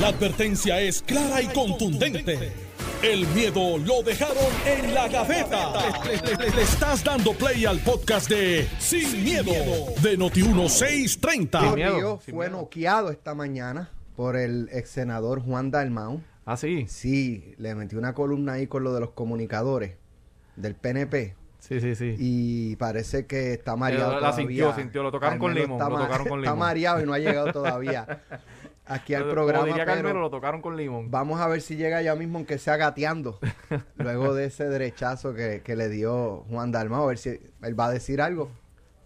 La advertencia es clara y contundente. El miedo lo dejaron en la gaveta. Le, le- le estás dando play al podcast de Sin, miedo, de Noti1630. Sin miedo, Río sin fue noqueado esta mañana por el ex senador Juan Dalmau. Ah, sí. Sí, le metió una columna ahí con lo de los comunicadores del PNP Sí, sí, sí. y parece que está mareado la todavía. sintió, sintió, lo tocaron con limón, está lo tocaron con Está limón. mareado y no ha llegado todavía aquí al programa, diría pero Carmelo, lo tocaron con limón. vamos a ver si llega ya mismo aunque sea gateando luego de ese derechazo que, que le dio Juan Dalmau, a ver si él va a decir algo.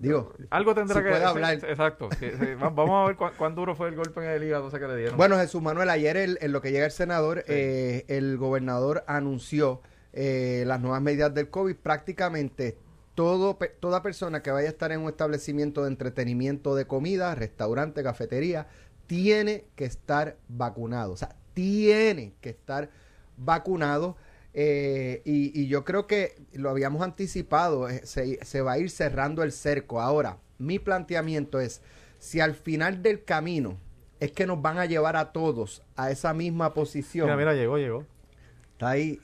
Digo, Algo tendrá si que puede hablar. Exacto. sí, Vamos a ver cuán, cuán duro fue el golpe en el hígado que le dieron. Bueno, Jesús Manuel, ayer el- en lo que llega el senador, eh, el gobernador anunció eh, las nuevas medidas del COVID. Prácticamente todo, pe- toda persona que vaya a estar en un establecimiento de entretenimiento de comida, restaurante, cafetería, tiene que estar vacunado. O sea, tiene que estar vacunado. eh, y, y yo creo que lo habíamos anticipado, eh, se, se va a ir cerrando el cerco. Ahora, mi planteamiento es, si al final del camino es que nos van a llevar a todos a esa misma posición, mira, mira, llegó, llegó. está ahí,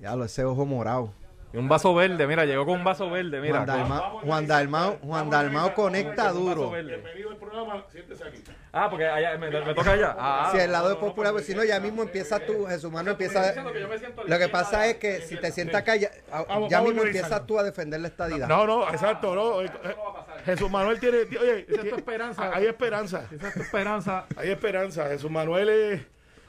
ya lo ese ojo morado. Y un vaso verde, mira, llegó con un vaso verde, mira. Juan Dalmau, Juan Dalmau, Juan Dalmau conecta duro. verde. Bienvenido al programa, siéntese aquí. Ah, porque allá, me, me toca allá. Ah, Si el lado es popular, pues si no, ya mismo empieza tú, Jesús Manuel empieza. Lo que pasa es que si te sientas acá, ya, vamos mismo empiezas tú a defender la estadidad. No, no, exacto, no. eh, eh, Jesús Manuel tiene, oye, Esa es tu esperanza. Hay esperanza, Esa es tu esperanza. hay esperanza. Jesús Manuel es,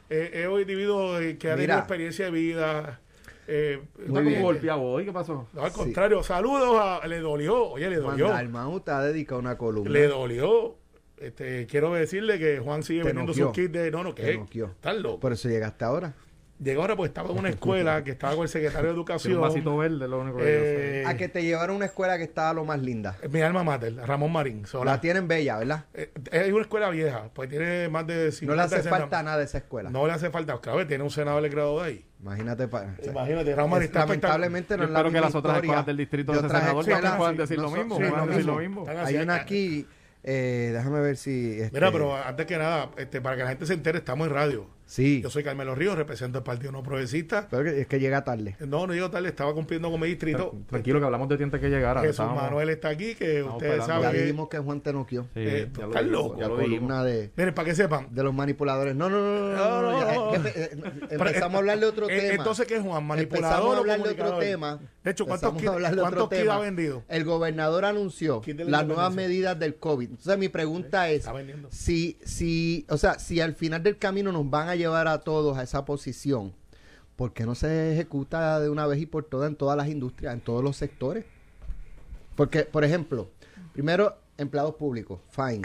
eh, es un individuo que ha tenido experiencia de vida. Eh, Muy Está bien. como golpeado hoy, ¿qué pasó? No, al Sí. contrario, saludos a, le dolió, oye, le Juan dolió, te ha dedicado una columna. le dolió. Este, quiero decirle que Juan sigue Te vendiendo noqueó. sus kits de, no, no, noqueó. Estás loco. Por eso llegaste ahora. Llegó ahora porque estaba en una escuela que estaba con el secretario de Educación. un vasito verde, lo único que yo sé. Eh, A que te llevaron a una escuela que estaba lo más linda. mi alma mater, Ramón Marín. Sola. La tienen bella, ¿verdad? Eh, es una escuela vieja, pues tiene más de 50 No le hace 60. falta nada de esa escuela. No le hace falta, claro, tiene un senador del grado de ahí. Imagínate. Pa, Imagínate, Ramón Marín es- está lamentablemente no es la espero que misma las otras escuelas del distrito de de senador también puedan decir lo mismo. Hay una aquí, eh, déjame ver si... este, Mira, pero antes que nada, este, para que la gente se entere, estamos en radio. Sí, Yo soy Carmelo Ríos, represento el Partido No Progresista. pero es que llega tarde. No, no digo tal, estaba cumpliendo con mi distrito. Tranquilo que hablamos de ti antes que llegara. Jesús Estábamos- Manuel está aquí, que Estamos ustedes esperando. Ya saben que... dijimos que Juan te noqueó. Sí, Eh, ya dijimos, loco. La columna de, Miren, para que sepan. de los manipuladores. No, no, no, no, no, no, No, ya, es que, eh, Pero, empezamos eh, a hablar de otro eh, tema. Entonces, ¿qué es Juan? Empezamos ¿Manipulador a o hablar de otro tema. De hecho, ¿cuántos Empezamos kits cuántos ha vendido? El gobernador anunció Kit las nuevas medidas del COVID. Entonces mi pregunta es si, si, o sea, si al final del camino nos van a llevar a todos a esa posición, ¿por qué no se ejecuta de una vez y por todas en todas las industrias, en todos los sectores? Porque, por ejemplo, primero empleados públicos, fine.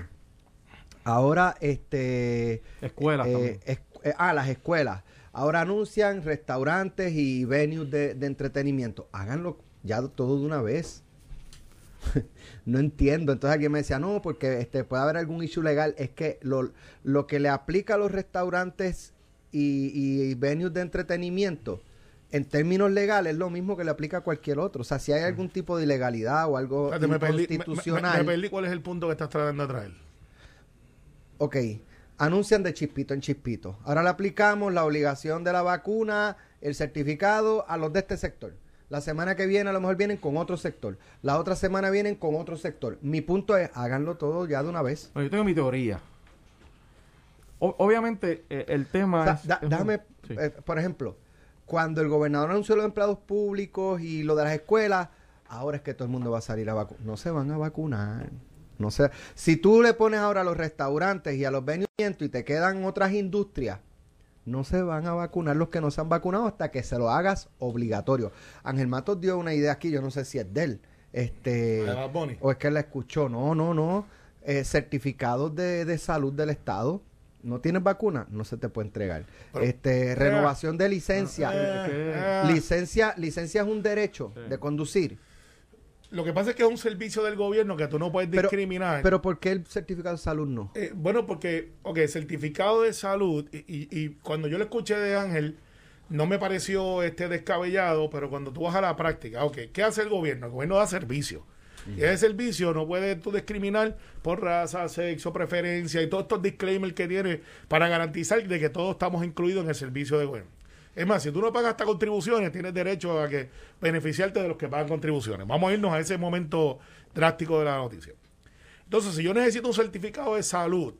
Ahora, este, Escuelas eh, también. es- eh, ah, las escuelas. Ahora anuncian restaurantes y venues de, de entretenimiento. Háganlo ya todo de una vez. no entiendo. Entonces alguien me decía, no, porque este puede haber algún issue legal. Es que lo, lo que le aplica a los restaurantes y, y venues de entretenimiento, en términos legales, es lo mismo que le aplica a cualquier otro. O sea, si hay algún tipo de ilegalidad o algo Espérate, me perdí, me- me- inconstitucional. me perdí cuál es el punto que estás tratando de traer. Ok, anuncian de chispito en chispito. Ahora le aplicamos la obligación de la vacuna, el certificado a los de este sector. La semana que viene a lo mejor vienen con otro sector. La otra semana vienen con otro sector. Mi punto es, háganlo todo ya de una vez. Bueno, yo tengo mi teoría. O- obviamente, eh, el tema O sea, es... da- es- déjame, sí. eh, por ejemplo, cuando el gobernador anunció los empleados públicos y lo de las escuelas, ahora es que todo el mundo va a salir a vacunar. No se van a vacunar. No sé. Si tú le pones ahora a los restaurantes y a los venues y te quedan otras industrias, no se van a vacunar los que no se han vacunado hasta que se lo hagas obligatorio. Ángel Matos dio una idea aquí, yo no sé si es de él. Este, o es que él la escuchó. No, no, no. Eh, certificados de, de salud del Estado. No tienes vacuna, no se te puede entregar. Pero- este, renovación de licencia. Eh, eh, licencia, licencia es un derecho de conducir. Lo que pasa es que es un servicio del gobierno que tú no puedes Pero, discriminar. pero ¿por qué el certificado de salud no? Eh, bueno, porque, ok, certificado de salud, y, y- y cuando yo lo escuché de Ángel, no me pareció este descabellado, pero cuando tú vas a la práctica, ok, ¿qué hace el gobierno? El gobierno da servicio. Y ese servicio no puedes tú discriminar por raza, sexo, preferencia y todos estos disclaimers que tiene para garantizar de que todos estamos incluidos en el servicio de gobierno. Es más, si tú no pagas estas contribuciones, tienes derecho a que beneficiarte de los que pagan contribuciones. Vamos a irnos a ese momento drástico de la noticia. Entonces, si yo necesito un certificado de salud,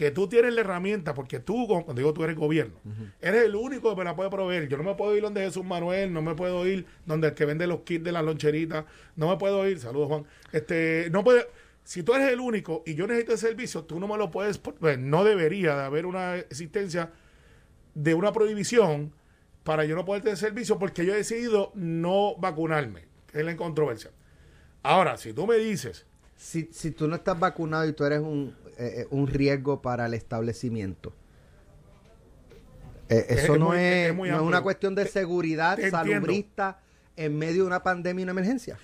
que tú tienes la herramienta, porque tú, cuando digo tú eres gobierno, eres el único que me la puede proveer. Yo no me puedo ir donde Jesús Manuel, no me puedo ir donde el que vende los kits de las loncheritas, no me puedo ir, saludos Juan, este, no puede, si tú eres el único y yo necesito ese servicio, tú no me lo puedes, pues, no debería de haber una existencia de una prohibición para yo no poder tener servicio porque yo he decidido no vacunarme, es la controversia. Ahora, si tú me dices... Si, si tú no estás vacunado y tú eres un, eh, eh, un riesgo para el establecimiento, eh, eso no, es, no es una cuestión de seguridad salubrista en medio de una pandemia y una emergencia.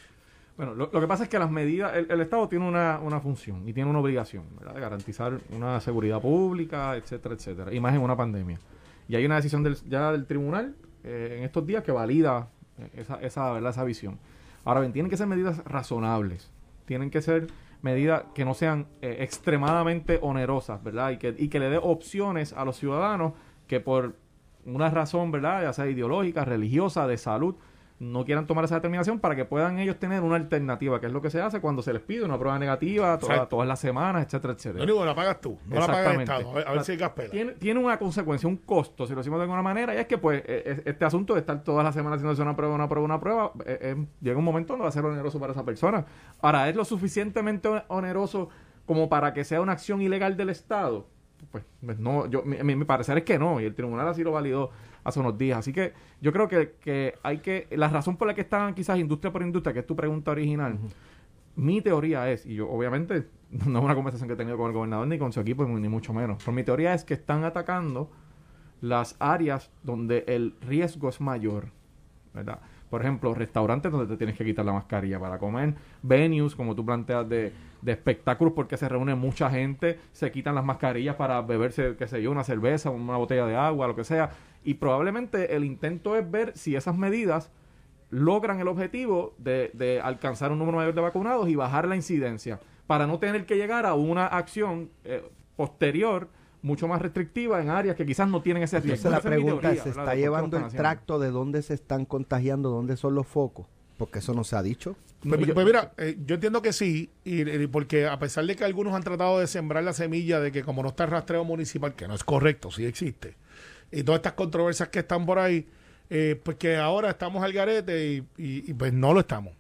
Bueno, lo, que pasa es que las medidas, el, Estado tiene una, una, función y tiene una obligación, ¿verdad? De garantizar una seguridad pública, etcétera, etcétera, y más en una pandemia. Y hay una decisión del, ya del tribunal en estos días que valida esa, esa, ¿verdad? esa visión. Ahora bien, tienen que ser medidas razonables, tienen que ser medidas que no sean eh, extremadamente onerosas, ¿verdad? Y que, y que le dé opciones a los ciudadanos que por una razón, ¿verdad? Ya sea ideológica, religiosa, de salud, no quieran tomar esa determinación para que puedan ellos tener una alternativa, que es lo que se hace cuando se les pide una prueba negativa todas las semanas, etcétera, etcétera. Lo único la pagas tú, no la paga el Estado. A ver, si hay tiene, tiene, una consecuencia, un costo, si lo decimos de alguna manera, y es que pues e, e, este asunto de estar todas las semanas haciendo una prueba, una prueba, una prueba, e, llega un momento donde va a ser oneroso para esa persona. Ahora, ¿es lo suficientemente oneroso como para que sea una acción ilegal del Estado? Pues, pues no, yo, mi, mi parecer es que no, y el tribunal así lo validó hace unos días. Así que yo creo que, hay que, la razón por la que están quizás industria por industria, que es tu pregunta original, mi teoría es, y yo obviamente no es una conversación que he tenido con el gobernador ni con su equipo, ni mucho menos, pero mi teoría es que están atacando las áreas donde el riesgo es mayor, ¿verdad? Por ejemplo, restaurantes donde te tienes que quitar la mascarilla para comer, venues, como tú planteas, de, de espectáculos porque se reúne mucha gente, se quitan las mascarillas para beberse, qué sé yo, una cerveza, una botella de agua, lo que sea. Y probablemente el intento es ver si esas medidas logran el objetivo de, alcanzar un número mayor de vacunados y bajar la incidencia, para no tener que llegar a una acción eh, posterior mucho más restrictiva en áreas que quizás no tienen ese riesgo. la pregunta es, ¿se está llevando el tracto de dónde se están contagiando, dónde son los focos? Porque eso no se ha dicho. Pues, pues mira, eh, yo entiendo que sí, y, porque a pesar de que algunos han tratado de sembrar la semilla de que como no está el rastreo municipal, que no es correcto, sí existe, y todas estas controversias que están por ahí, eh, pues que ahora estamos al garete y, pues no lo estamos.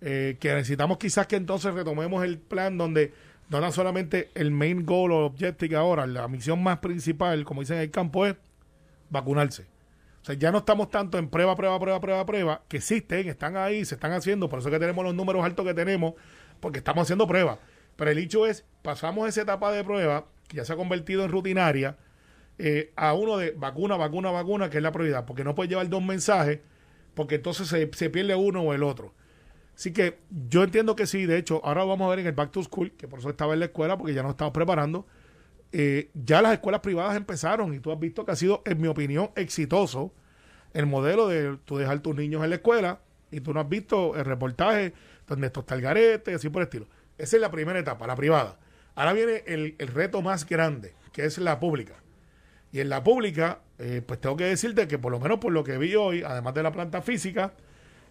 Eh, que necesitamos quizás que entonces retomemos el plan donde no solamente el main goal o objective ahora, la misión más principal, como dicen en el campo, es vacunarse. O sea, ya no estamos tanto en prueba, prueba, prueba, prueba, prueba, que existen, están ahí, se están haciendo, por eso que tenemos los números altos que tenemos, porque estamos haciendo pruebas. Pero el hecho es, pasamos esa etapa de prueba, que ya se ha convertido en rutinaria, eh, a uno de vacuna, vacuna, vacuna, que es la prioridad, porque no puede llevar dos mensajes, porque entonces se, pierde uno o el otro. Así que yo entiendo que sí, de hecho, ahora vamos a ver en el Back to School, que por eso estaba en la escuela, porque ya nos estamos preparando, eh, ya las escuelas privadas empezaron y tú has visto que ha sido, en mi opinión, exitoso el modelo de tú dejar tus niños en la escuela y tú no has visto el reportaje donde esto está el garete, así por el estilo. Esa es la primera etapa, la privada. Ahora viene el, el reto más grande, que es la pública. Y en la pública, eh, pues tengo que decirte que por lo menos por lo que vi hoy, además de la planta física,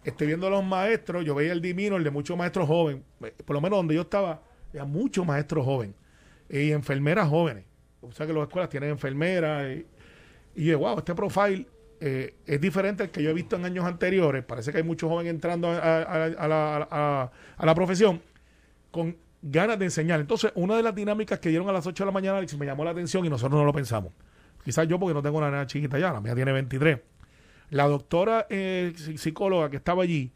estoy viendo a los maestros, yo veía el dimino, el de muchos maestros jóvenes, eh, por lo menos donde yo estaba, había muchos maestros jóvenes y enfermeras jóvenes. O sea que las escuelas tienen enfermeras y, y yo, wow, este profile eh, es diferente al que yo he visto en años anteriores. Parece que hay muchos jóvenes entrando a, la, a la profesión con ganas de enseñar. Entonces, una de las dinámicas que dieron a las 8 de la mañana me llamó la atención y nosotros no lo pensamos. Quizás yo porque no tengo una nena chiquita ya, la mía tiene 23. La doctora eh, psicóloga que estaba allí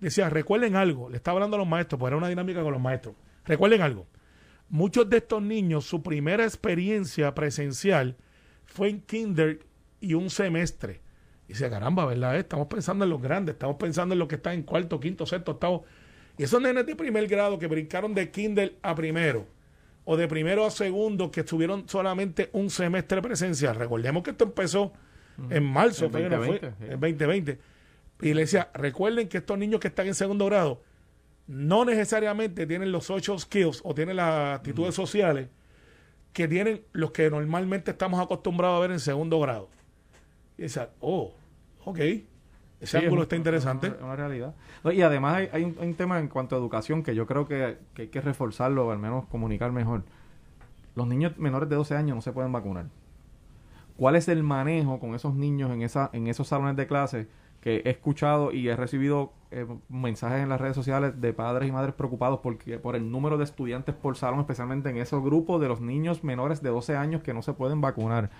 decía, recuerden algo, le estaba hablando a los maestros, pues era una dinámica con los maestros. Recuerden algo, muchos de estos niños, su primera experiencia presencial fue en kinder y un semestre. Y dice, caramba, ¿verdad? Estamos pensando en los grandes, estamos pensando en los que están en cuarto, quinto, sexto, octavo. Y esos nenes de primer grado que brincaron de kinder a primero, o de primero a segundo que estuvieron solamente un semestre presencial. Recordemos que esto empezó en marzo, en 2020, 2020. Y le decía, recuerden que estos niños que están en segundo grado no necesariamente tienen los social skills o tienen las actitudes sociales que tienen los que normalmente estamos acostumbrados a ver en segundo grado. Y dice, oh, ok, ese Sí, ángulo es está interesante. Es una, realidad. Y además hay, hay un, hay un tema en cuanto a educación que yo creo que, que hay que reforzarlo, o al menos comunicar mejor. Los niños menores de 12 años no se pueden vacunar. ¿Cuál es el manejo con esos niños en, esa, en esos salones de clase? Que he escuchado y he recibido eh, mensajes en las redes sociales de padres y madres preocupados porque, por el número de estudiantes por salón, especialmente en esos grupos de los niños menores de 12 años que no se pueden vacunar.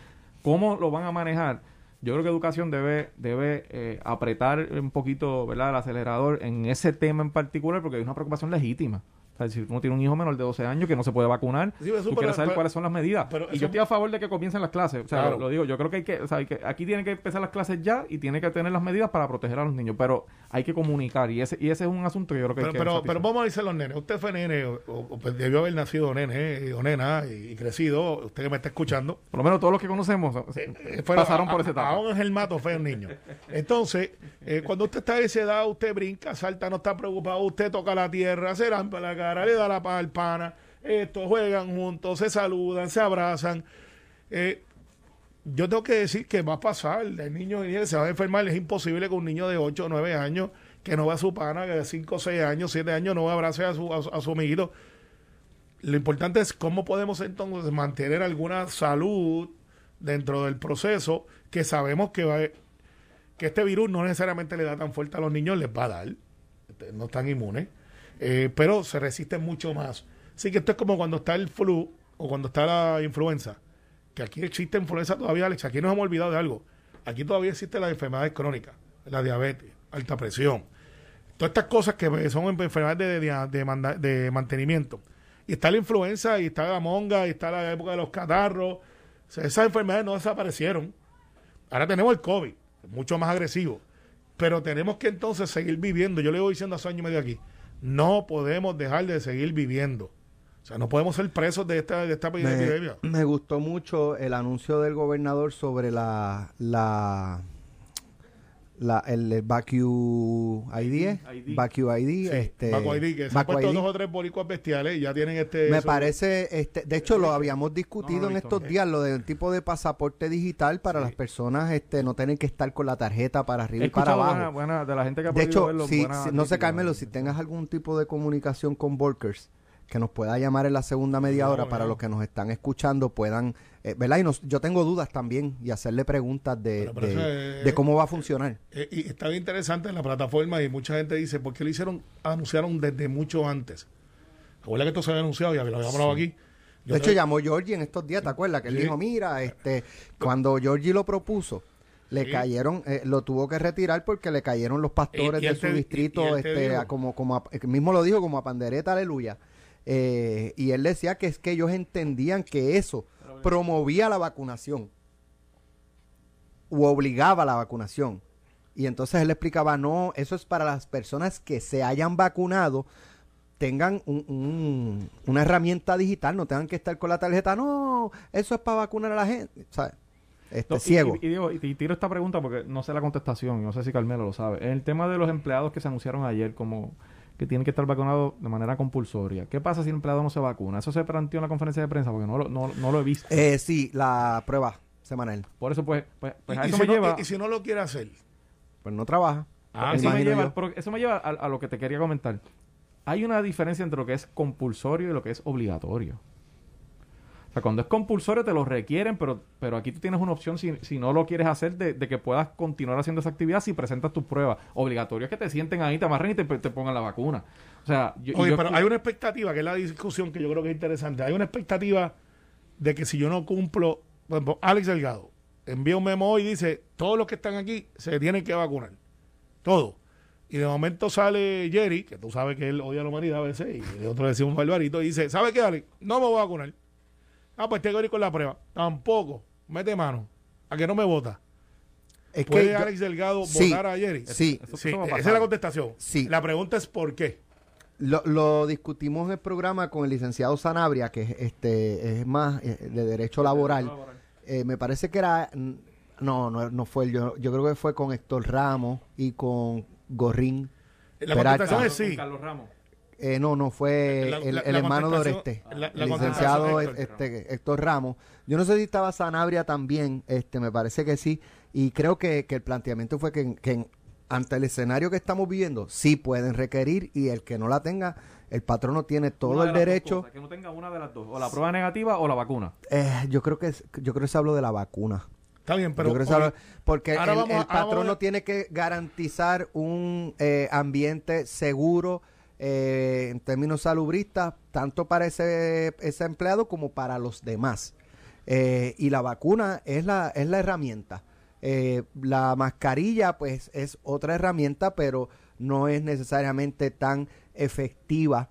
¿Cómo lo van a manejar? Yo creo que educación debe, debe eh, apretar un poquito ¿verdad? el acelerador en ese tema en particular porque hay una preocupación legítima. O sea, si uno tiene un hijo menor de 12 años que no se puede vacunar, Sí, tú quieres saber cuáles son las medidas. pero y yo estoy a favor de que comiencen las clases. O sea, Claro. lo, digo, yo creo que hay que, o sea, hay que, aquí tienen que empezar las clases ya y tiene que tener las medidas para proteger a los niños. Pero hay que comunicar y ese, y ese es un asunto que yo creo que Pero, hay que pero, pero vamos a decir los nenes. Usted fue nene o, pues debió haber nacido nene eh, o nena y, y crecido. Usted que me está escuchando. Por lo menos todos los que conocemos Eh, fueron- pasaron por esa etapa. A un Angelmato fue un niño. Entonces, eh, cuando usted está a esa edad, usted brinca, salta, no está preocupado, usted toca la tierra, se rampa la cara, le da la paz al pana, esto, juegan juntos, se saludan, se abrazan. Eh, yo tengo que decir que va a pasar, el niño se va a enfermar, es imposible que un niño de 8 o 9 años, que no va a su pana, que de 5 o 6 años, 7 años, no va a su, a a su amiguito. Lo importante es cómo podemos entonces mantener alguna salud dentro del proceso que sabemos que va que este virus no necesariamente le da tan fuerte a los niños, les va a dar, este, no están inmunes, eh, pero se resisten mucho más. Así que esto es como cuando está el flu o cuando está la influenza, que aquí existe influenza todavía, Alex, aquí nos hemos olvidado de algo. Aquí todavía existen las enfermedades crónicas, la diabetes, alta presión, todas estas cosas que son enfermedades de, de- de mantenimiento. Y está la influenza, y está la monga, y está la época de los catarros. Esas enfermedades no desaparecieron. Ahora tenemos el COVID, mucho más agresivo. Pero tenemos que entonces seguir viviendo. Yo le voy diciendo hace año y medio aquí. No podemos dejar de seguir viviendo. O sea, no podemos ser presos de esta, de esta epidemia. Me, me gustó mucho el anuncio del gobernador sobre la la, la el, el Vacu ID, ¿eh? ID. Vacu ID, Sí, este ID, que se han puesto ID. dos o tres boricuas bestiales y ya tienen este... Me eso- parece, este, de hecho lo habíamos No, discutido no lo he en visto. estos días, lo del tipo de pasaporte digital para las personas, este, no tener que estar con la tarjeta para He arriba y para abajo. buena, buena- de la gente que ha De hecho, verlo, si, buena si- no sé. Carmelo, si tengas algún tipo de comunicación con Volkers, que nos pueda llamar en la segunda media No, hora para no. los que nos están escuchando puedan, eh, ¿verdad? Y nos- yo tengo dudas también y hacerle preguntas de, de- eso es- de cómo va a funcionar. Eh, y está bien interesante en la plataforma y mucha gente dice, ¿por qué lo hicieron? Anunciaron desde mucho antes. Recuerda que esto se había anunciado, ya lo habíamos hablado aquí. Yo de hecho, llamó Georgie en estos días, ¿te acuerdas? Que él Sí. dijo, mira, este, cuando Georgie lo propuso, le Sí. cayeron, eh, lo tuvo que retirar porque le cayeron los pastores Y- y de su y- distrito, y este, a como, como, a- mismo lo dijo, como a pandereta, aleluya. Eh, y él decía que es que ellos entendían que eso promovía la vacunación o obligaba a la vacunación. Y entonces él explicaba, no, eso es para las personas que se hayan vacunado, tengan un- un- una herramienta digital, no tengan que estar con la tarjeta, no, eso es para vacunar a la gente, ¿sabes? Este, No, ciego. Y, y digo, y, tiro esta pregunta porque no sé la contestación, no sé si Carmelo lo sabe. En el tema de los empleados que se anunciaron ayer como que tienen que estar vacunados de manera compulsoria. ¿Qué pasa si el empleado no se vacuna? Eso se planteó en la conferencia de prensa porque no lo, no, no lo he visto. Eh, sí, la prueba semanal. Por eso pues, pues, pues y, a y eso si me no, lleva... y- y si no lo quiere hacer, Pues no trabaja. Ah, eso, me lleva, pero eso me lleva a, a lo que te quería comentar. Hay una diferencia entre lo que es compulsorio y lo que es obligatorio. Sea, cuando es compulsorio te lo requieren, pero, pero aquí tú tienes una opción si, si no lo quieres hacer de, de que puedas continuar haciendo esa actividad si presentas tus pruebas. Obligatorio es que te sienten ahí, te amarren y te, te pongan la vacuna. O sea, yo, Oye, yo- pero hay una expectativa, que es la discusión que yo creo que es interesante. Hay una expectativa de que si yo no cumplo, por ejemplo, Alex Delgado envía un memo y dice, todos los que están aquí se tienen que vacunar. Todos. Y de momento sale Jerry, que tú sabes que él odia a la humanidad a veces, y el otro decía un barbarito, y dice, ¿sabe qué, Alex? No me voy a vacunar. Ah, pues tengo que ir con la prueba. Tampoco. Mete mano. A que no me vota. Es ¿Puede que yo- Alex Delgado sí, votar a Jerry? sí. Eso- Sí, eso esa es la contestación. Sí. La pregunta es ¿por qué? lo, lo discutimos en el programa con el licenciado Sanabria, que es, este, es más eh, de derecho laboral. Eh, me parece que era... No, no, no fue él. Yo, yo creo que fue con Héctor Ramos y con Gorrín. La Peralta. contestación es Con sí. Carlos Ramos. Eh, no, no, fue La- el, la- el la hermano de Oreste, la- la el licenciado contestación, este, Héctor Ramos. Yo no sé si estaba Sanabria también, este, me parece que sí, y creo que, que el planteamiento fue que, que ante el escenario que estamos viviendo, sí pueden requerir y el que no la tenga, el patrono tiene todo el derecho. cosas, que no tenga una de las dos, o la prueba negativa o la vacuna. Eh, yo creo que yo creo que se habló de la vacuna. Está bien, pero Yo creo que se porque el, vamos el patrono tiene que garantizar un eh, ambiente seguro eh, en términos salubristas, tanto para ese, ese empleado como para los demás. Eh, y la vacuna es la, es la herramienta. Eh, la mascarilla, pues, es otra herramienta, pero no es necesariamente tan efectiva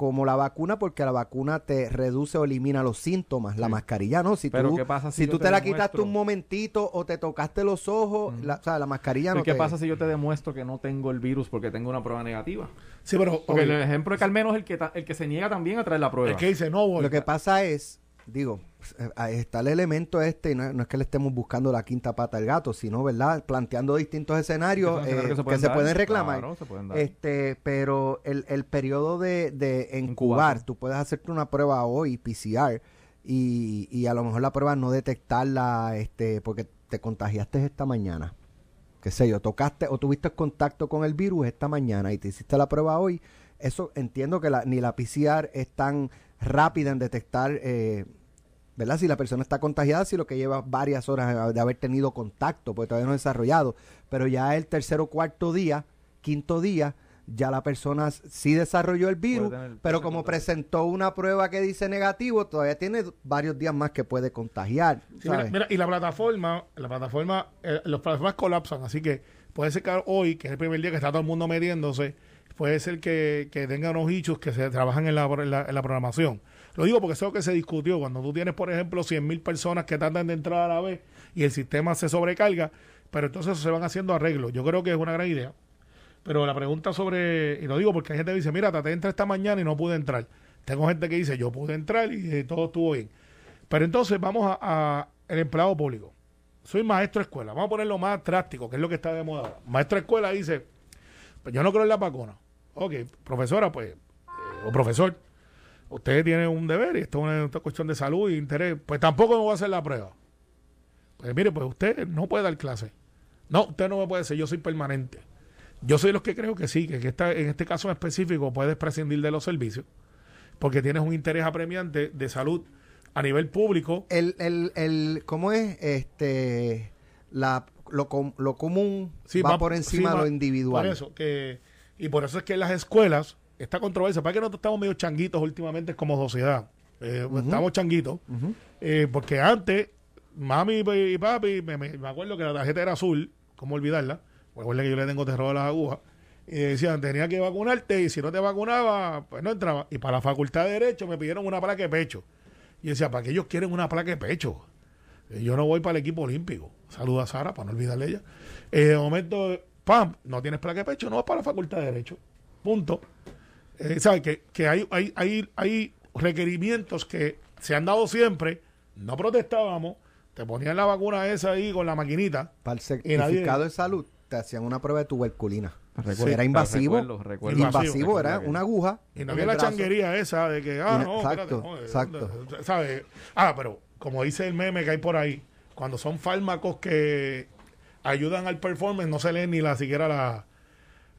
como la vacuna, porque la vacuna te reduce o elimina los síntomas. La mascarilla no. Si Pero tú, ¿qué pasa si si tú te te, la demuestro? quitaste un momentito o te tocaste los ojos, la, o sea, la mascarilla no ¿Y ¿Qué te- pasa si yo te demuestro que no tengo el virus porque tengo una prueba negativa? sí, pero Porque el ejemplo de Carmelo es el que, ta- el que se niega también a traer la prueba. el que dice no voy. Lo que pasa es, digo, está el elemento este, y no, no es que le estemos buscando la quinta pata al gato, sino, ¿verdad? Planteando distintos escenarios Que son escenarios eh, que se que, pueden se dar, pueden reclamar. claro, se pueden dar. Este, pero el, el periodo de, de Incubación. tú puedes hacerte una prueba hoy, PCR, y, y a lo mejor la prueba no detectarla, este, porque te contagiaste esta mañana. Qué sé yo, tocaste o tuviste contacto con el virus esta mañana y te hiciste la prueba hoy. Eso entiendo que la- ni la PCR es tan rápida en detectar, eh, ¿verdad? Si la persona está contagiada, si lo que lleva varias horas de haber tenido contacto, porque todavía no ha desarrollado. Pero ya el tercer o cuarto día, quinto día, ya la persona sí desarrolló el virus, pero como presentó una prueba que dice negativo, todavía tiene varios días más que puede contagiar. Sí, mira, ¿sabes? mira, y la plataforma, la plataforma, eh, las plataformas colapsan, así que puede ser que hoy, que es el primer día que está todo el mundo metiéndose, puede ser que, que tengan unos hichos que se trabajan en la, en la, en la programación. Lo digo porque es lo que se discutió. Cuando tú tienes, por ejemplo, 100 mil personas que tratan de entrar a la vez y el sistema se sobrecarga, pero entonces se van haciendo arreglos. Yo creo que es una gran idea. Pero la pregunta sobre, y lo digo porque hay gente que dice, mira, traté de esta mañana y no pude entrar. Tengo gente que dice, yo pude entrar y eh, todo estuvo bien. Pero entonces vamos a, el empleado público. Soy maestro de escuela. Vamos a ponerlo más práctico, que es lo que está de moda. Maestro de escuela dice, pues yo no creo en la vacuna. Ok, profesora, pues, eh, o profesor, usted tiene un deber y esto es una, una cuestión de salud y interés. Pues tampoco me voy a hacer la prueba. Pues mire, pues usted no puede dar clase. No, usted no me puede decir, yo soy permanente. Yo soy los que creo que sí, que, que esta- en este caso en específico puedes prescindir de los servicios porque tienes un interés apremiante de salud a nivel público. el, el, el, ¿cómo es? Este, la, lo, com- lo común Sí, va, por encima sí, de va- lo individual. Por eso, que, y por eso es que en las escuelas, esta controversia, para que nosotros estamos medio changuitos últimamente como sociedad. Eh, Estamos changuitos. eh, porque antes, mami y papi, me, me- me acuerdo que la tarjeta era azul, ¿cómo olvidarla? Recuerda que yo le tengo terror a las agujas. Y decían, tenía que vacunarte y si no te vacunaba, pues no entraba. Y para la facultad de Derecho me pidieron una placa de pecho. Y decía, ¿para qué ellos quieren una placa de pecho? Eh, Yo no voy para el equipo olímpico. Saluda a Sara, para no olvidarle ella. Eh, de momento, pam, no tienes placa de pecho, no vas para la facultad de Derecho. Punto. Eh, ¿Sabes? Que, que hay, hay, hay, hay requerimientos que se han dado siempre, no protestábamos, te ponían la vacuna esa ahí con la maquinita. Para el Y nadie- certificado de salud te hacían una prueba de tuberculina. Recuerdo, era invasivo. recuerdo, recuerdo. invasivo, Invasivo, era una aguja. Y no en había la brazo. changuería esa de que, ah, no- no, exacto, espérate, no, exacto. ¿sabes? Ah, pero como dice el meme que hay por ahí, cuando son fármacos que ayudan al performance, no se leen ni la siquiera la-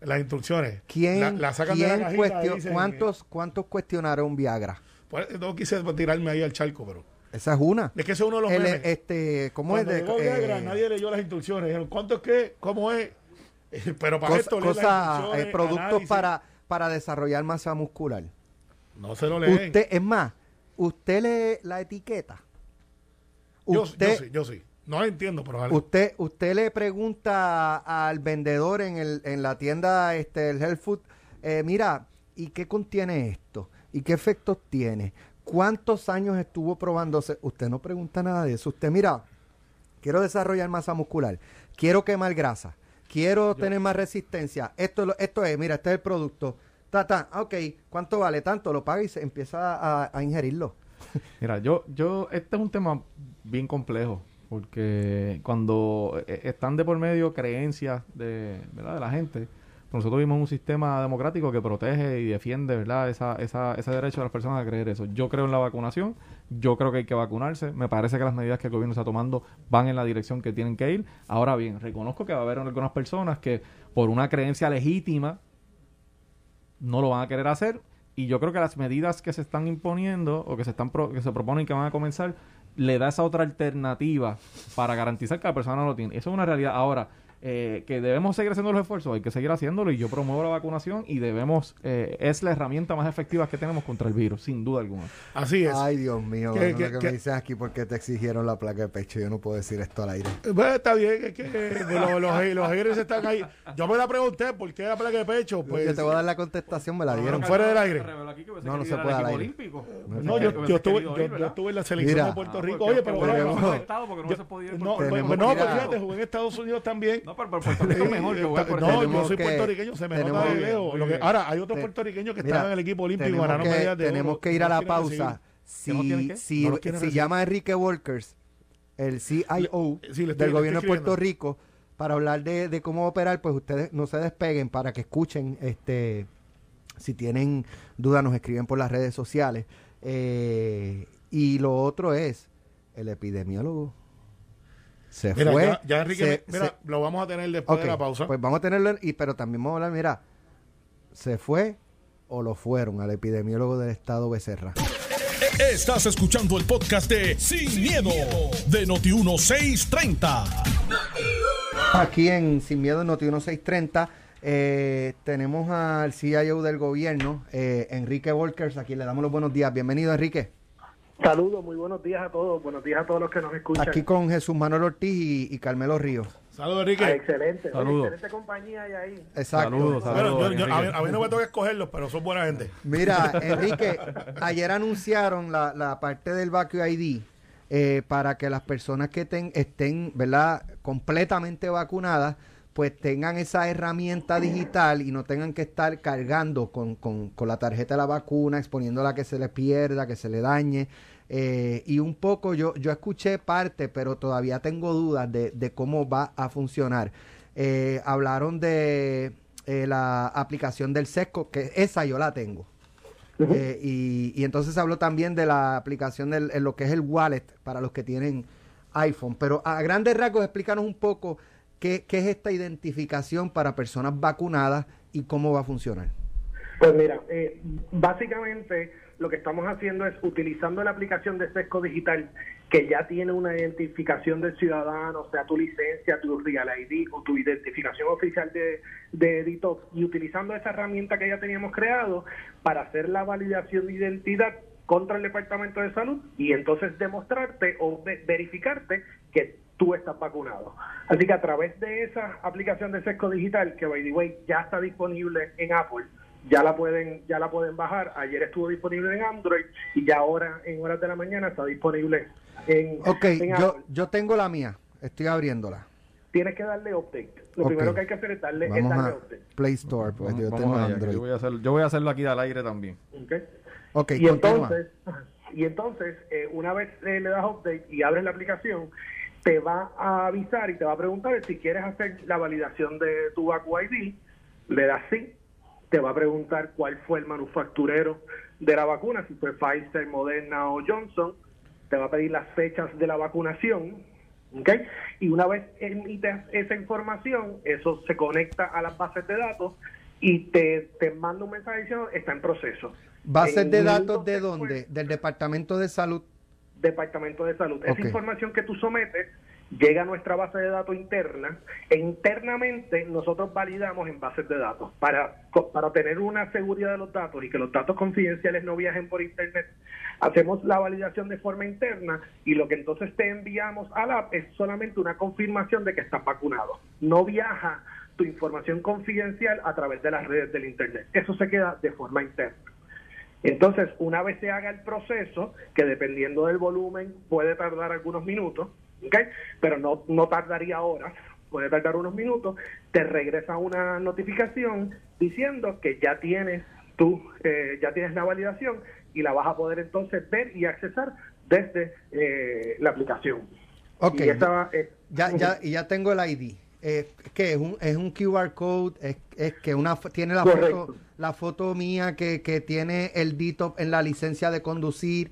las instrucciones. ¿Quién, La, la sacan de la quién dicen, ¿cuántos, ¿Cuántos cuestionaron Viagra? pues, no quise tirarme ahí al charco, pero... Esa es una. Es que ese es uno de los El, memes. este, ¿Cómo Cuando es? De, llegó Viagra, eh, nadie leyó las instrucciones. Dijeron, ¿cuánto es que? ¿Cómo es? Pero para cosa- esto las cosa, eh, productos análisis. para, para desarrollar masa muscular. No se lo leen. Usted, es más, usted lee la etiqueta. yo, Usted, yo sí, yo sí. No entiendo, pero... usted, usted le pregunta al vendedor en, el, en la tienda, este, el health food, eh, mira, ¿y qué contiene esto? ¿Y qué efectos tiene? ¿Cuántos años estuvo probándose? Usted no pregunta nada de eso. Usted, mira, quiero desarrollar masa muscular, quiero quemar grasa, quiero tener más resistencia. Esto, es lo- esto es, mira, este es el producto. Ta, ta, ah, ok, ¿cuánto vale? Tanto, lo paga y se empieza a, a ingerirlo. Mira, yo, yo, este es un tema bien complejo, porque cuando eh, están de por medio creencias de, ¿verdad? de la gente, nosotros vivimos un sistema democrático que protege y defiende, ¿verdad? Esa, esa, ese derecho de las personas a creer eso. Yo creo en la vacunación, yo creo que hay que vacunarse. Me parece que las medidas que el gobierno está tomando van en la dirección que tienen que ir. Ahora bien, reconozco que va a haber algunas personas que por una creencia legítima no lo van a querer hacer y yo creo que las medidas que se están imponiendo o que se están que se proponen que van a comenzar le da esa otra alternativa para garantizar que la persona no lo tiene. Eso es una realidad. Ahora, eh, que debemos seguir haciendo los esfuerzos, hay que seguir haciéndolo y yo promuevo la vacunación y debemos, eh, es la herramienta más efectiva que tenemos contra el virus, sin duda alguna. Así es. Ay, Dios mío, ¿Qué, que, me dices aquí porque te exigieron la placa de pecho, yo no puedo decir esto al aire. Pues está bien, es que los, los, están ahí. Yo me la pregunté, ¿por qué la placa de pecho? Pues, yo te voy a dar la contestación, me la dieron. fuera del aire. No, no se puede al aire. No, yo, yo, estuve, yo, estuve en la selección de Puerto Rico. Oye, pero bueno, no, no, pero fíjate, jugué en Estados Unidos también. No, pero Puerto Rico mejor No, yo soy puertorriqueño, se me nota de lejos. ahora, hay otros puertorriqueños que están en el equipo olímpico ganaron medallas de Tenemos que ir a la pausa. Si, si, si llama a Enrique Walkers, el CIO eh, del gobierno de Puerto Rico, para hablar de, de, cómo operar, pues ustedes no se despeguen para que escuchen, este, si tienen dudas nos escriben por las redes sociales. Eh, y lo otro es el epidemiólogo se fue. Ya, Enrique, mira, lo vamos a tener después de la pausa. Pues vamos a tenerlo, y, pero también vamos a hablar, mira, se fue o lo fueron al epidemiólogo del estado Becerra. Estás escuchando el podcast de Sin, miedo, de Noti1630. Aquí en Sin Miedo, Noti1630, eh, tenemos al CIO del gobierno, eh, Enrique Volkers. Aquí le damos los buenos días. Bienvenido, Enrique. Saludos, muy buenos días a todos. Buenos días a todos los que nos escuchan. Aquí con Jesús Manuel Ortiz y, Carmelo Ríos. Saludos, Enrique. Ah, excelente. excelente compañía hay ahí. Exacto. Saludos, saludos. a, mí, no me toca escogerlos, pero son buena gente. Mira, Enrique, ayer anunciaron la, la parte del Vacue ID eh, para que las personas que estén, ¿verdad?, completamente vacunadas, pues tengan esa herramienta digital y no tengan que estar cargando con, con, con la tarjeta de la vacuna, exponiéndola a que se le pierda, que se le dañe. Eh, y un poco yo, yo escuché parte, pero todavía tengo dudas de, de cómo va a funcionar. Eh, hablaron de eh, la aplicación del SESCO, que esa yo la tengo. y, y, entonces habló también de la aplicación de lo que es el wallet para los que tienen iPhone. Pero a grandes rasgos, explícanos un poco qué, qué es esta identificación para personas vacunadas y cómo va a funcionar. Pues mira, básicamente lo que estamos haciendo es utilizando la aplicación de Sesco Digital, que ya tiene una identificación del ciudadano, sea tu licencia, tu Real ID o tu identificación oficial de, de y utilizando esa herramienta que ya teníamos creado para hacer la validación de identidad contra el Departamento de Salud y entonces demostrarte o verificarte que tú estás vacunado. Así que a través de esa aplicación de Sesco Digital, que by the way ya está disponible en Apple, ya la pueden ya la pueden bajar. Ayer estuvo disponible en Android y ya ahora en horas de la mañana está disponible en Ok, yo, yo tengo la mía, estoy abriéndola. Tienes que darle update. Lo primero que hay que hacer es darle, update. Play Store, pues yo tengo Android. Yo voy, a hacer, yo voy a hacerlo aquí al aire también. Okay. okay y, entonces, y entonces, eh, una vez eh, le das update y abres la aplicación, te va a avisar y te va a preguntar si quieres hacer la validación de tu Vacu ID, le das sí te va a preguntar cuál fue el manufacturero de la vacuna, si fue Pfizer, Moderna o Johnson, te va a pedir las fechas de la vacunación, ¿ok? Y una vez emites esa información, eso se conecta a las bases de datos y te, te manda un mensaje diciendo está en proceso. ¿Bases de datos de dónde? ¿Del Departamento de Salud? Departamento de Salud. Esa información que tú sometes llega a nuestra base de datos interna e internamente nosotros validamos en bases de datos para, para tener una seguridad de los datos y que los datos confidenciales no viajen por internet. Hacemos la validación de forma interna y lo que entonces te enviamos al app es solamente una confirmación de que estás vacunado. No viaja tu información confidencial a través de las redes del internet. Eso se queda de forma interna. Entonces, una vez se haga el proceso, que dependiendo del volumen puede tardar algunos minutos, pero no, no tardaría horas, puede tardar unos minutos, te regresa una notificación diciendo que ya tienes tú, eh, ya tienes la validación y la vas a poder entonces ver y accesar desde eh, la aplicación. Ok, y ya, ya, y ya tengo el ID. Eh, ¿Qué? ¿Es un, ¿Es un QR code? ¿Es, es que una tiene la foto, la foto mía que, que tiene el DITOP en la licencia de conducir?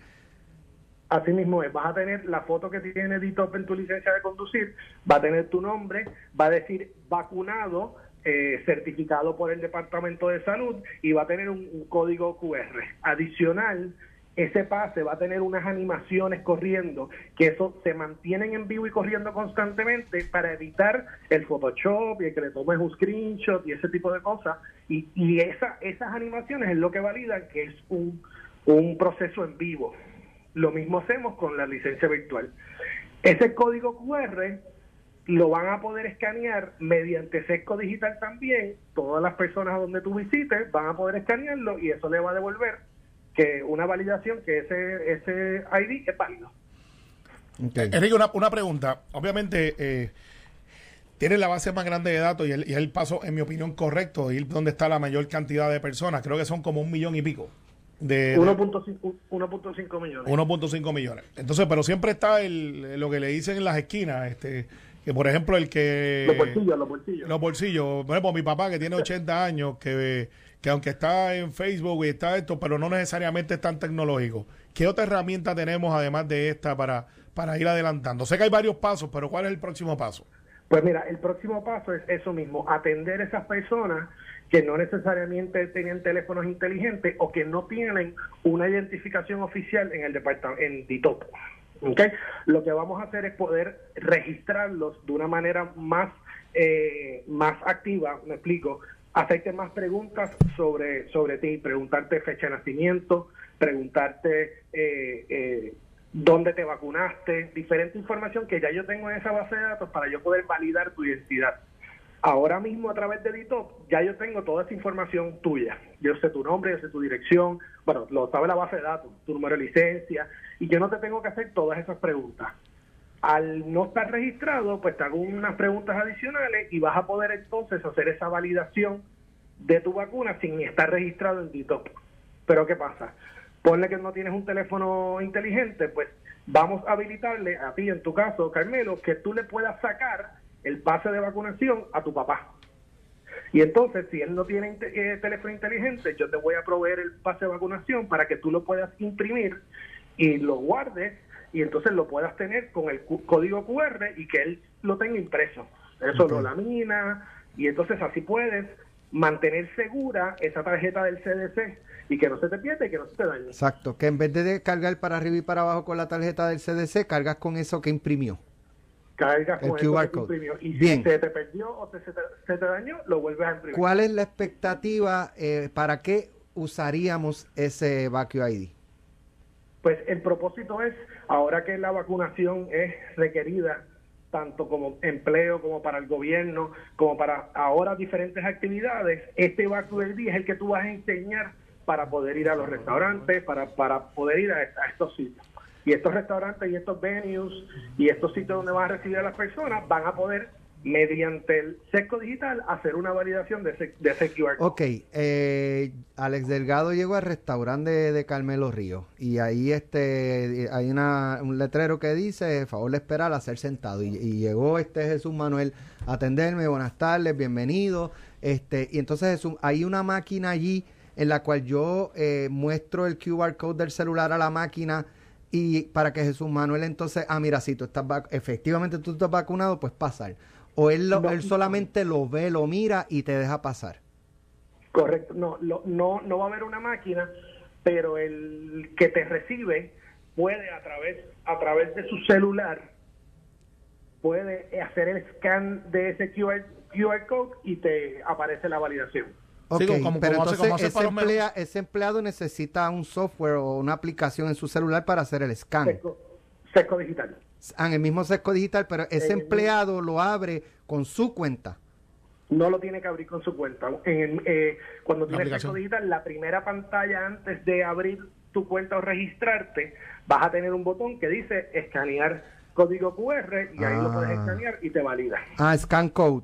Así mismo es, vas a tener la foto que tiene DITOP en tu licencia de conducir, va a tener tu nombre, va a decir vacunado, eh, certificado por el Departamento de Salud y va a tener un, código QR. Adicional, ese pase va a tener unas animaciones corriendo, que eso se mantienen en vivo y corriendo constantemente para evitar el Photoshop y el que le tomes un screenshot y ese tipo de cosas. Y, y esa, esas animaciones es lo que validan que es un proceso en vivo. Lo mismo hacemos con la licencia virtual. Ese código QR lo van a poder escanear mediante Sesco Digital también. Todas las personas a donde tú visites van a poder escanearlo y eso le va a devolver que una validación que ese ese ID es válido. Enrique, una, una pregunta. Obviamente, eh, tiene la base más grande de datos y el, y el paso, en mi opinión, correcto, de ir donde está la mayor cantidad de personas. Creo que son como un millón y pico. De, de 1.5 1.5 millones. 1.5 millones. Entonces, pero siempre está el, lo que le dicen en las esquinas, este que por ejemplo el que... Los bolsillos, los bolsillos. Los bolsillos. Por ejemplo, mi papá que tiene 80 años, que, que aunque está en Facebook y está esto, pero no necesariamente es tan tecnológico. ¿Qué otra herramienta tenemos además de esta para, para ir adelantando? Sé que hay varios pasos, pero ¿cuál es el próximo paso? Pues mira, el próximo paso es eso mismo, atender a esas personas que no necesariamente tienen teléfonos inteligentes o que no tienen una identificación oficial en el departamento, en DITOP. ¿ok? Lo que vamos a hacer es poder registrarlos de una manera más, eh, más activa, me explico, hacerte más preguntas sobre, sobre ti, preguntarte fecha de nacimiento, preguntarte eh, eh, dónde te vacunaste, diferente información que ya yo tengo en esa base de datos para yo poder validar tu identidad. Ahora mismo a través de DITOP ya yo tengo toda esa información tuya. Yo sé tu nombre, yo sé tu dirección, bueno, lo sabe la base de datos, tu número de licencia, y yo no te tengo que hacer todas esas preguntas. Al no estar registrado, pues te hago unas preguntas adicionales y vas a poder entonces hacer esa validación de tu vacuna sin estar registrado en DITOP. Pero ¿qué pasa? Ponle que no tienes un teléfono inteligente, pues vamos a habilitarle a ti, en tu caso, Carmelo, que tú le puedas sacar el pase de vacunación a tu papá. Y entonces, si él no tiene eh, teléfono inteligente, yo te voy a proveer el pase de vacunación para que tú lo puedas imprimir y lo guardes y entonces lo puedas tener con el código QR y que él lo tenga impreso. Eso okay. lo lamina y entonces así puedes mantener segura esa tarjeta del CDC y que no se te pierda y que no se te dañe. Exacto, que en vez de cargar para arriba y para abajo con la tarjeta del CDC, cargas con eso que imprimió. Cargas el con QR code. Y Bien. si se te perdió o se, se te, se te dañó, lo vuelves a imprimir. ¿Cuál es la expectativa eh, para qué usaríamos ese Vacuum ID? Pues el propósito es, ahora que la vacunación es requerida tanto como empleo, como para el gobierno, como para ahora diferentes actividades, este Vacuum ID es el que tú vas a enseñar para poder ir a los restaurantes, para, para poder ir a, a estos sitios. Y estos restaurantes y estos venues y estos sitios donde van a recibir a las personas van a poder, mediante el sesco digital, hacer una validación de ese, de ese QR. Ok, eh, Alex Delgado llegó al restaurante de, Carmelo Río y ahí este hay una, un letrero que dice, favor de esperar a ser sentado y, y, llegó este Jesús Manuel a atenderme, buenas tardes, bienvenido, este y entonces Jesús, hay una máquina allí en la cual yo eh, muestro el QR code del celular a la máquina y para que Jesús Manuel entonces, ah, mira, si tú estás efectivamente tú estás vacunado, pues pasar. O él, lo, no, él solamente lo ve, lo mira y te deja pasar. Correcto, no, lo, no, no va a haber una máquina, pero el que te recibe puede a través, a través de su celular, puede hacer el scan de ese QR, QR code y te aparece la validación. Ok, sí, como, pero como entonces hace, ese, emplea, ese, empleado necesita un software o una aplicación en su celular para hacer el scan. Sesco, sesco digital. Ah, en el mismo sesco digital, pero ese empleado lo abre con su cuenta. No lo tiene que abrir con su cuenta. En eh, cuando tienes sesco digital, la primera pantalla antes de abrir tu cuenta o registrarte, vas a tener un botón que dice escanear código QR y ahí Ah. lo puedes escanear y te valida. Ah, scan code.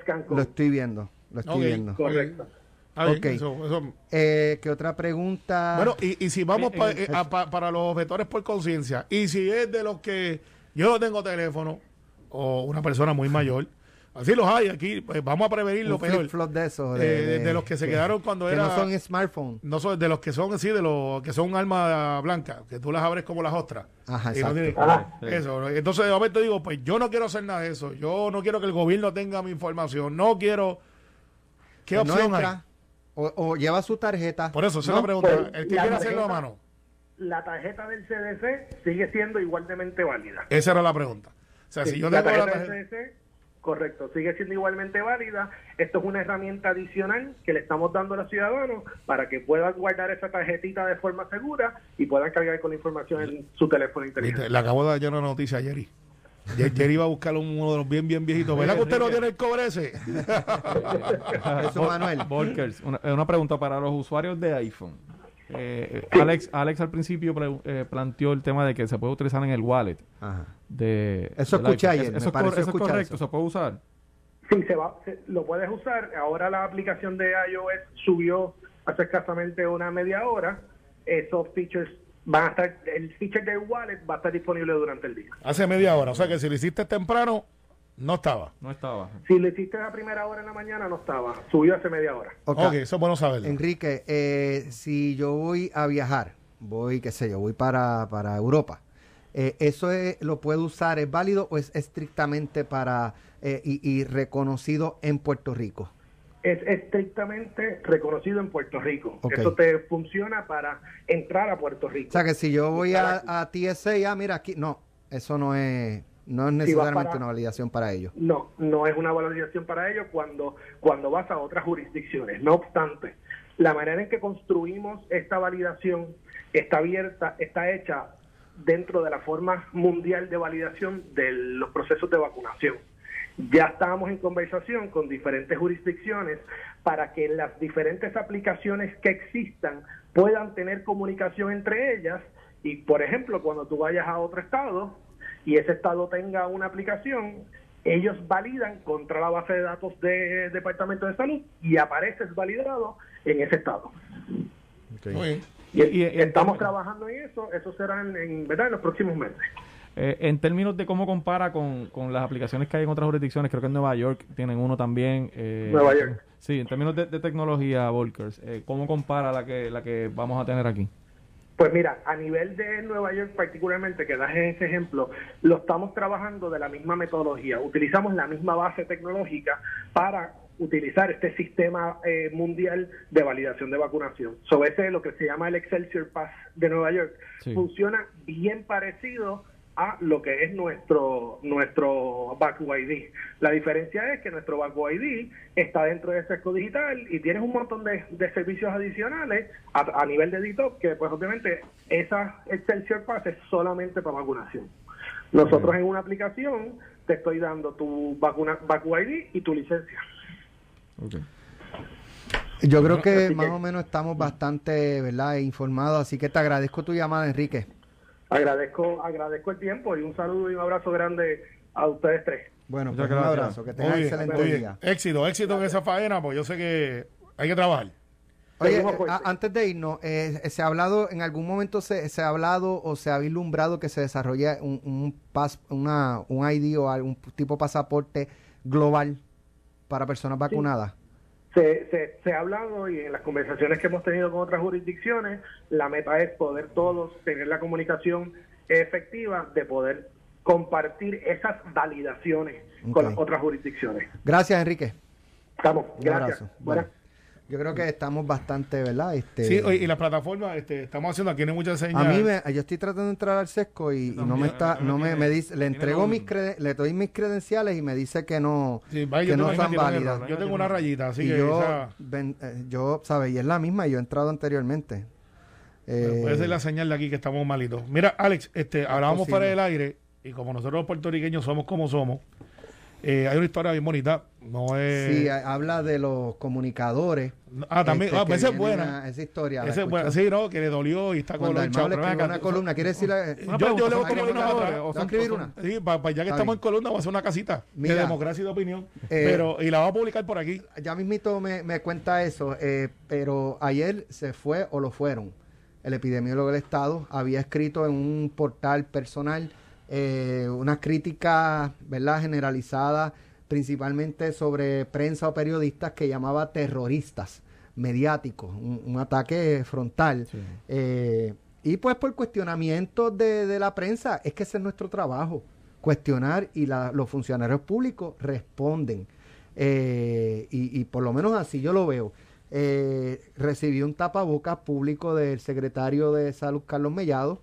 Scan code. Lo estoy viendo. Lo estoy viendo. Correcto. A ver, Ok. eso- eso- Eh, ¿Qué otra pregunta? Bueno, y, y si vamos Eh, pa- eh, eh, a- pa- para los objetores por conciencia, y si es de los que yo no tengo teléfono, o una persona muy mayor, Así los hay aquí. pues, vamos a prevenir lo peor. de esos. Eh, de, los que se quedaron cuando que era. no son smartphones. no son- de los que son así, de los que son un arma blanca, que tú las abres como las ostras. Ajá, Y no. Eso. ¿no? Entonces, de momento digo, pues yo no quiero hacer nada de eso. Yo no quiero que el gobierno tenga mi información. No quiero. ¿Qué no opción hay? O, o lleva su tarjeta. Por eso, esa es ¿no? la pregunta. Pues, el que la quiere hacerlo a tarjeta- mano. La tarjeta del CDC sigue siendo igualmente válida. Esa era la pregunta. O sea, si yo la tengo la tarjeta tarjeta. del CDC, correcto, sigue siendo igualmente válida. Esto es una herramienta adicional que le estamos dando a los ciudadanos para que puedan guardar esa tarjetita de forma segura y puedan cargar con la información en su teléfono inteligente. Le acabo de dar una noticia a Jerry. Jerry iba a buscar un- uno de los bien, bien viejitos. ¿Verdad que usted no tiene el cobre ese? Eso, Manuel. Volkers, una, eh, una pregunta para los usuarios de iPhone. Eh, Alex, Alex al principio pre- eh, planteó el tema de que se puede utilizar en el wallet. Ajá. De, Eso escuché ayer, me Eso, es, pareció cor- eso es correcto, eso. se puede usar. Sí, se va, se- lo puedes usar. Ahora la aplicación de iOS subió hace escasamente una media hora. Esos features van a estar, el feature del wallet va a estar disponible durante el día. Hace media hora. O sea que si lo hiciste temprano, no estaba. No estaba. Si lo hiciste a primera hora en la mañana, no estaba. Subió hace media hora. Ok. Ok, eso es bueno saberlo. Enrique, eh, si yo voy a viajar, voy, qué sé yo, voy para, para Europa, eh, ¿eso es- lo puedo usar? ¿Es válido o es estrictamente para eh, y, y reconocido en Puerto Rico? Es estrictamente reconocido en Puerto Rico. Eso te funciona para entrar a Puerto Rico. O sea que si yo voy a, a TSA, ah, mira aquí, no, eso no es, no es necesariamente para- una validación para ellos. No, no es una valorización para ello cuando, cuando vas a otras jurisdicciones. No obstante, la manera en que construimos esta validación está abierta, está hecha dentro de la forma mundial de validación de los procesos de vacunación. Ya estábamos en conversación con diferentes jurisdicciones para que las diferentes aplicaciones que existan puedan tener comunicación entre ellas y, por ejemplo, cuando tú vayas a otro estado y ese estado tenga una aplicación, ellos validan contra la base de datos del Departamento de Salud y apareces validado en ese estado. Bien. Y, Y- y en estamos trabajando en eso, eso será en, en, ¿verdad? en los próximos meses. Eh, en términos de cómo compara con, con las aplicaciones que hay en otras jurisdicciones, creo que en Nueva York tienen uno también. eh, Nueva York. Sí, en términos de, de tecnología, Volkers, eh, ¿cómo compara la que, la que vamos a tener aquí? Pues mira, a nivel de Nueva York particularmente, que das ese ejemplo, lo estamos trabajando de la misma metodología. Utilizamos la misma base tecnológica para utilizar este sistema eh, mundial de validación de vacunación. Sobre ese, lo que se llama el Excelsior Pass de Nueva York, Sí. funciona bien parecido a lo que es nuestro nuestro Vacu ID. La diferencia es que nuestro Vacu ID está dentro de Sesco Digital y tienes un montón de, de servicios adicionales a, a nivel de DITOP que pues obviamente esa Excelsior Pass es solamente para vacunación. Nosotros en una aplicación te estoy dando tu vacuna Vacu ID y tu licencia. Yo creo que Así más que- o menos estamos bastante, ¿verdad?, informados, así que te agradezco tu llamada, Enrique. Agradezco agradezco el tiempo y un saludo y un abrazo grande a ustedes tres. Bueno, pues un gracias. abrazo, que bien, excelente día. Éxito, éxito en esa faena, pues yo sé que hay que trabajar. Oye, a- antes de irnos, eh, se ha hablado, en algún momento se, se ha hablado o se ha vislumbrado que se desarrolle un, un, pas- una, un ID o algún tipo de pasaporte global para personas vacunadas. Se, se, se ha hablado y en las conversaciones que hemos tenido con otras jurisdicciones, la meta es poder todos tener la comunicación efectiva de poder compartir esas validaciones con las otras jurisdicciones. Gracias, Enrique. Estamos, Un gracias. abrazo. Buenas. Yo creo que estamos bastante, ¿verdad? Este, Sí, oye, y las plataformas, este, estamos haciendo aquí, no hay muchas a señales. mí me, yo estoy tratando de entrar al sesco y, y no, No, me está, no me, tiene- me dice, le tiene entrego mis creden- le doy mis credenciales y me dice que no, Sí, vaya, que no están tiene válidas. Yo tengo una rayita, así y que yo, esa- ven- eh, yo, ¿sabes? Y es la misma, yo he entrado anteriormente. Eh, puede ser la señal de aquí que estamos malitos. Mira, Alex, este, hablábamos fuera del aire y como nosotros los puertorriqueños somos como somos, eh, hay una historia bien bonita. No es. sí, ha- habla de los comunicadores. ah, también. este, ah, pues esa es buena. a- esa historia. Esa es buena. Sí, no, que le dolió y está con los le acá, una columna, ¿quiere decir? la- Una Yo- yo pregunta, leo ¿son como una otra. o ¿Va a escribir una? Sí, para, ya que Está estamos bien. en columna, vamos a hacer una casita Mira. de democracia y de opinión. Eh, pero, y la vamos a publicar por aquí. ya mismito me, me cuenta eso, eh, pero ayer se fue o lo fueron. El epidemiólogo del Estado había escrito en un portal personal eh, unas críticas, ¿verdad?, generalizadas principalmente sobre prensa o periodistas que llamaba terroristas mediáticos, un, ataque frontal. Eh, y pues por cuestionamiento de, la prensa, es que ese es nuestro trabajo, cuestionar y los funcionarios públicos responden. Eh, y, por lo menos así yo lo veo. Eh, recibí un tapabocas público del secretario de Salud, Carlos Mellado,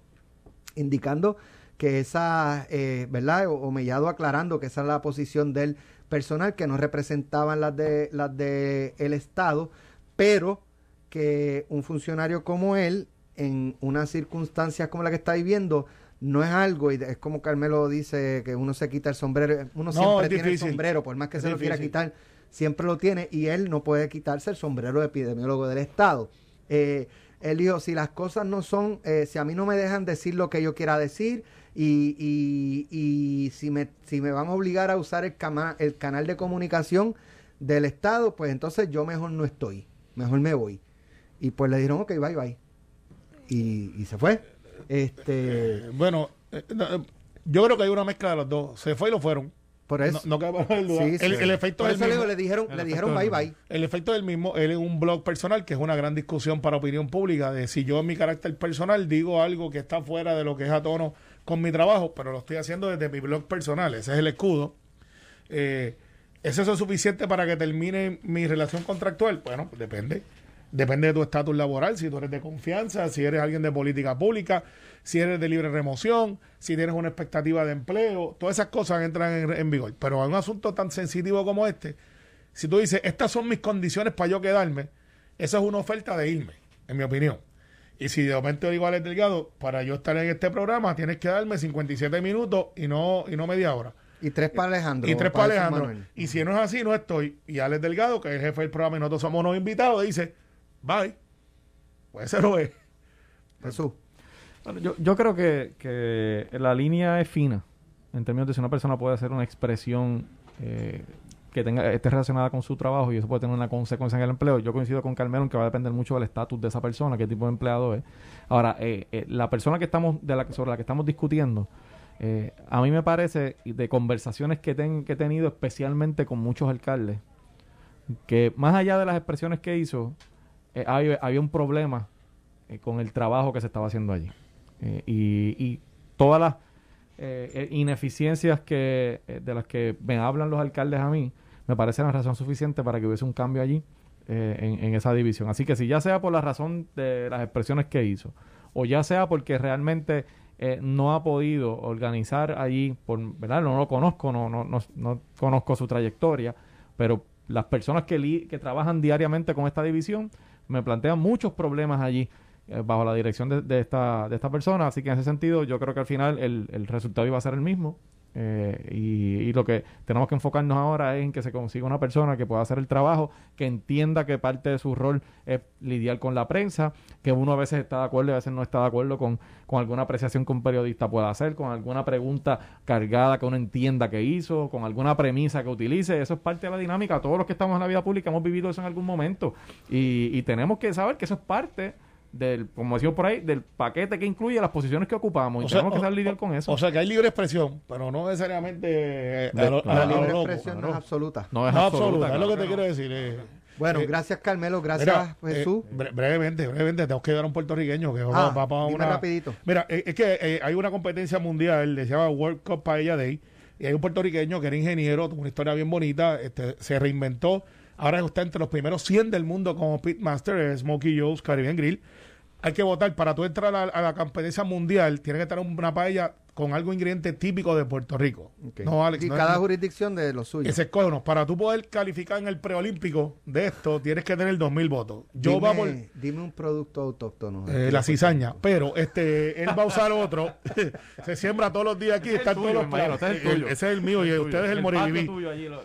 indicando que esa, eh, ¿verdad? O, Mellado aclarando que esa es la posición del personal, que no representaban las de las de el Estado, pero que un funcionario como él, en unas circunstancias como la que está viviendo, no es algo, y es como Carmelo dice, que uno se quita el sombrero, uno siempre tiene el sombrero, por más que se lo quiera quitar, siempre lo tiene, y él no puede quitarse el sombrero de epidemiólogo del Estado. Eh, él dijo, si las cosas no son, eh, si a mí no me dejan decir lo que yo quiera decir, y, y, y si, me, si me van a obligar a usar el, el canal de comunicación del Estado, pues entonces yo mejor no estoy, mejor me voy. Y pues le dijeron, ok, bye, bye. Y, y se fue. Este, eh, bueno, eh, eh, yo creo que hay una mezcla de los dos. Se fue y lo fueron. Por eso. No, el, efecto Por eso le, dijeron, le dijeron bye bye. El efecto del mismo, él en un blog personal, que es una gran discusión para opinión pública, de si yo en mi carácter personal digo algo que está fuera de lo que es a tono con mi trabajo, pero lo estoy haciendo desde mi blog personal. Ese es el escudo. ¿Es eso suficiente para que termine mi relación contractual? Bueno, depende. Depende de tu estatus laboral, si tú eres de confianza, si eres alguien de política pública, si eres de libre remoción, si tienes una expectativa de empleo, todas esas cosas entran en, vigor. Pero en un asunto tan sensitivo como este, si tú dices, estas son mis condiciones para yo quedarme, esa es una oferta de irme, en mi opinión. Y si de momento digo al Delgado, para yo estar en este programa tienes que darme 57 minutos y no, y no media hora. Y tres para Alejandro. Y tres para Alejandro. Y si no es así, no estoy. Y Alex Delgado, que es el jefe del programa y nosotros somos unos invitados, dice, bye. Pues ese lo es. Jesús. yo, yo, creo que, que, la línea es fina en términos de si una persona puede hacer una expresión eh, que tenga esté relacionada con su trabajo y eso puede tener una consecuencia en el empleo. Yo coincido con Carmelo en que va a depender mucho del estatus de esa persona, qué tipo de empleado es. Ahora, eh, eh, la persona que estamos de la sobre la que estamos discutiendo, a mí me parece de conversaciones que, ten, que he tenido especialmente con muchos alcaldes, que más allá de las expresiones que hizo, eh, había, un problema eh, con el trabajo que se estaba haciendo allí. Eh, y, todas las ineficiencias que de las que me hablan los alcaldes a mí, me parece la razón suficiente para que hubiese un cambio allí en, esa división. Así que si ya sea por la razón de las expresiones que hizo, o ya sea porque realmente no ha podido organizar allí, por, ¿verdad? No lo conozco, no, no, no, no conozco su trayectoria, pero las personas que, que trabajan diariamente con esta división me plantean muchos problemas allí eh, bajo la dirección de, esta, de esta persona. Así que en ese sentido yo creo que al final el, el resultado iba a ser el mismo. Eh, y, lo que tenemos que enfocarnos ahora es en que se consiga una persona que pueda hacer el trabajo, que entienda que parte de su rol es lidiar con la prensa, que uno a veces está de acuerdo y a veces no está de acuerdo con, con alguna apreciación que un periodista pueda hacer, con alguna pregunta cargada que uno entienda que hizo, con alguna premisa que utilice. Eso es parte de la dinámica. Todos los que estamos en la vida pública hemos vivido eso en algún momento y, y tenemos que saber que eso es parte del, como decimos por ahí, del paquete que incluye las posiciones que ocupamos. y tenemos que saber lidiar con eso. O sea, que hay libre expresión, pero no necesariamente. Eh, la libre expresión no, es absoluta. No es absoluta, es lo que te quiero decir. Eh. bueno, eh, gracias Carmelo, gracias Jesús. brevemente, brevemente, tenemos que dar a un puertorriqueño que ah, va, para una. rapidito. Mira, es que hay una competencia mundial, se llama World Cup Paella Day, y hay un puertorriqueño que era ingeniero, tuvo una historia bien bonita, este, se reinventó. Ahora está entre los primeros 100 del mundo como pitmaster, Smokey Joe's Caribbean Grill. Hay que votar para tú entrar a, la competencia mundial, tiene que estar una paella con algo ingrediente típico de Puerto Rico. No, Alex, y cada jurisdicción de lo suyo. Ese escoge Para tú poder calificar en el preolímpico de esto, tienes que tener 2.000 votos. Yo dime, vamos. Dime un producto autóctono. Eh, la cizaña. Pero este él va a usar otro. se siembra todos los días aquí. Están todos los ese, es el mío y usted es el Moribibi.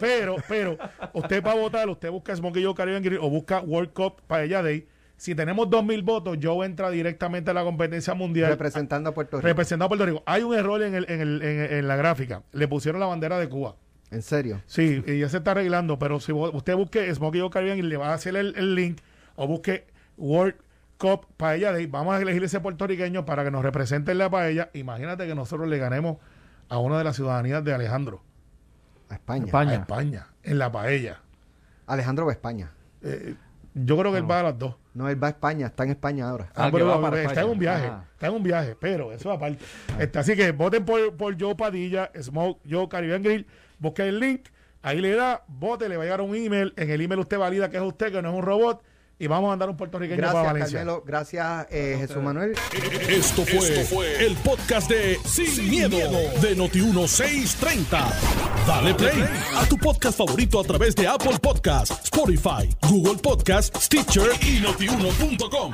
Pero, pero, usted va a votar, usted busca Smokey Joe Caribbean Grill o busca World Cup Paella Day si tenemos 2.000 votos, Joe entra directamente a la competencia mundial. Representando a Puerto Rico. Representando a Puerto Rico. Hay un error en, el, en, el, en, la gráfica. Le pusieron la bandera de Cuba. ¿En serio? Sí, y ya se está arreglando. Pero si usted busque Smokey o Caribbean y le va a hacer el, link, o busque World Cup Paella Day, vamos a elegir ese puertorriqueño para que nos represente en la paella. Imagínate que nosotros le ganemos a una de las ciudadanías de Alejandro. A España. España. A España, en la paella. Alejandro va a España. Eh, yo creo que él va a las dos. No, él va a España, está en España ahora. Ah, Ah, pero va va- para está España. en un viaje, Ah. está en un viaje, pero eso aparte. Este, así que voten por, por Joe Padilla, Smoke, Joe Caribbean Grill, busquen el link, ahí le da, vote, le va a llegar un email, en el email usted valida que es usted, que no es un robot, y vamos a mandar un puertorriqueño para Gracias, Valencia. Carmelo. Gracias, eh, Jesús Manuel. Esto fue, el podcast de Sin, miedo, de Noti1630. Dale play a tu podcast favorito a través de Apple Podcasts, Spotify, Google Podcasts, Stitcher y notiuno.com.